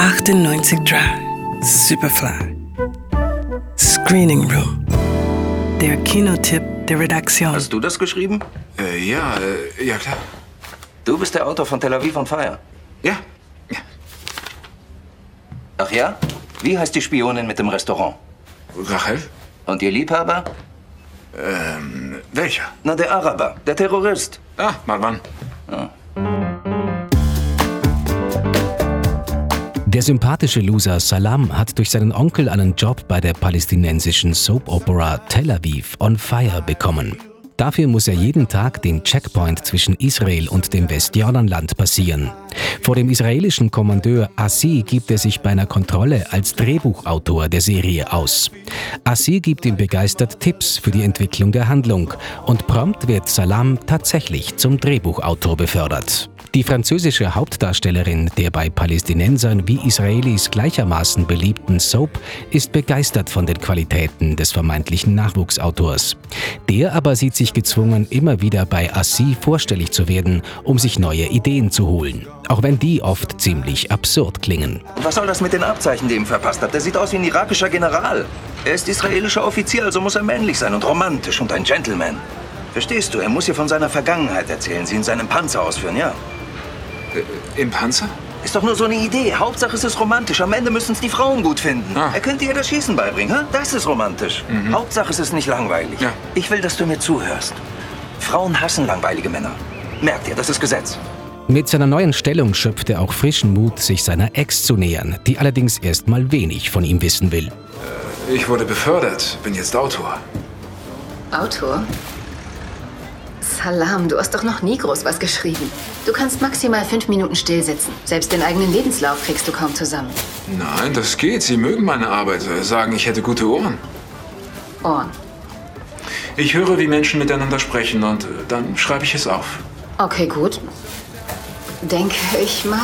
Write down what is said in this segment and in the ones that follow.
98 Drive, Superfly. Screening Room. Der Kinotipp der Redaktion. Hast du das geschrieben? Äh, ja, äh, ja klar. Du bist der Autor von Tel Aviv on Fire. Ja. ja. Ach ja? Wie heißt die Spionin mit dem Restaurant? Rachel? Und ihr Liebhaber? Ähm, welcher? Na, der Araber, der Terrorist. Ah, Marwan. Ja. Der sympathische Loser Salam hat durch seinen Onkel einen Job bei der palästinensischen Soap Opera Tel Aviv on Fire bekommen. Dafür muss er jeden Tag den Checkpoint zwischen Israel und dem Westjordanland passieren. Vor dem israelischen Kommandeur Assi gibt er sich bei einer Kontrolle als Drehbuchautor der Serie aus. Assi gibt ihm begeistert Tipps für die Entwicklung der Handlung und prompt wird Salam tatsächlich zum Drehbuchautor befördert. Die französische Hauptdarstellerin der bei Palästinensern wie Israelis gleichermaßen beliebten Soap ist begeistert von den Qualitäten des vermeintlichen Nachwuchsautors. Der aber sieht sich gezwungen, immer wieder bei Assi vorstellig zu werden, um sich neue Ideen zu holen. Auch wenn die oft ziemlich absurd klingen. Was soll das mit den Abzeichen, die ihm verpasst hat? Der sieht aus wie ein irakischer General. Er ist israelischer Offizier, also muss er männlich sein und romantisch und ein Gentleman. Verstehst du? Er muss ihr von seiner Vergangenheit erzählen, sie in seinem Panzer ausführen, ja? Äh, Im Panzer? Ist doch nur so eine Idee. Hauptsache es ist romantisch. Am Ende müssen es die Frauen gut finden. Ah. Er könnte ihr das Schießen beibringen. Hä? Das ist romantisch. Hauptsache es ist nicht langweilig. Ja. Ich will, dass du mir zuhörst. Frauen hassen langweilige Männer. Merkt ihr, das ist Gesetz. Mit seiner neuen Stellung schöpft er auch frischen Mut, sich seiner Ex zu nähern, die allerdings erst mal wenig von ihm wissen will. Ich wurde befördert, bin jetzt Autor. Autor? Salam, du hast doch noch nie groß was geschrieben. Du kannst maximal fünf Minuten still sitzen. Selbst den eigenen Lebenslauf kriegst du kaum zusammen. Nein, das geht. Sie mögen meine Arbeit, sagen, ich hätte gute Ohren. Ohren. Ich höre, wie Menschen miteinander sprechen und äh, dann schreibe ich es auf. Okay, gut. Denke ich mal.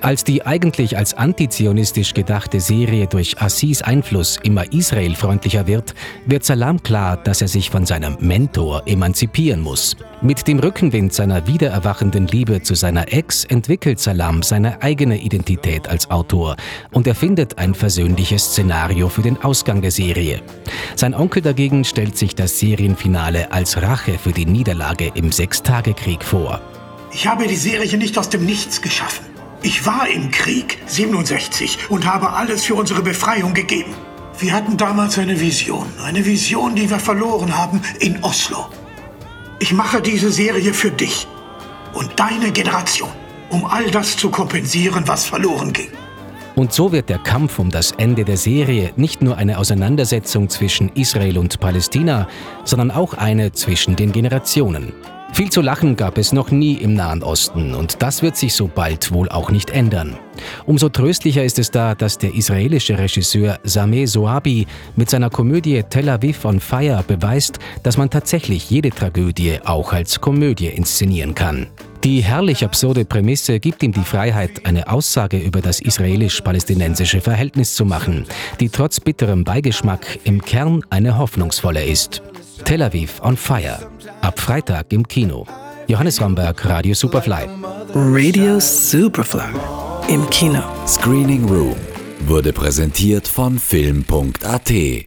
Als die eigentlich als antizionistisch gedachte Serie durch Assis Einfluss immer israelfreundlicher wird, wird Salam klar, dass er sich von seinem Mentor emanzipieren muss. Mit dem Rückenwind seiner wiedererwachenden Liebe zu seiner Ex entwickelt Salam seine eigene Identität als Autor und erfindet ein versöhnliches Szenario für den Ausgang der Serie. Sein Onkel dagegen stellt sich das Serienfinale als Rache für die Niederlage im Sechstagekrieg vor. Ich habe die Serie nicht aus dem Nichts geschaffen. Ich war im Krieg 67 und habe alles für unsere Befreiung gegeben. Wir hatten damals eine Vision, eine Vision, die wir verloren haben in Oslo. Ich mache diese Serie für dich und deine Generation, um all das zu kompensieren, was verloren ging. Und so wird der Kampf um das Ende der Serie nicht nur eine Auseinandersetzung zwischen Israel und Palästina, sondern auch eine zwischen den Generationen. Viel zu lachen gab es noch nie im Nahen Osten und das wird sich so bald wohl auch nicht ändern. Umso tröstlicher ist es da, dass der israelische Regisseur Sameh Soabi mit seiner Komödie Tel Aviv on Fire beweist, dass man tatsächlich jede Tragödie auch als Komödie inszenieren kann. Die herrlich absurde Prämisse gibt ihm die Freiheit, eine Aussage über das israelisch-palästinensische Verhältnis zu machen, die trotz bitterem Beigeschmack im Kern eine hoffnungsvolle ist. Tel Aviv on Fire. Ab Freitag im Kino. Johannes Ramberg, Radio Superfly. Radio Superfly. Im Kino. Screening Room wurde präsentiert von Film.at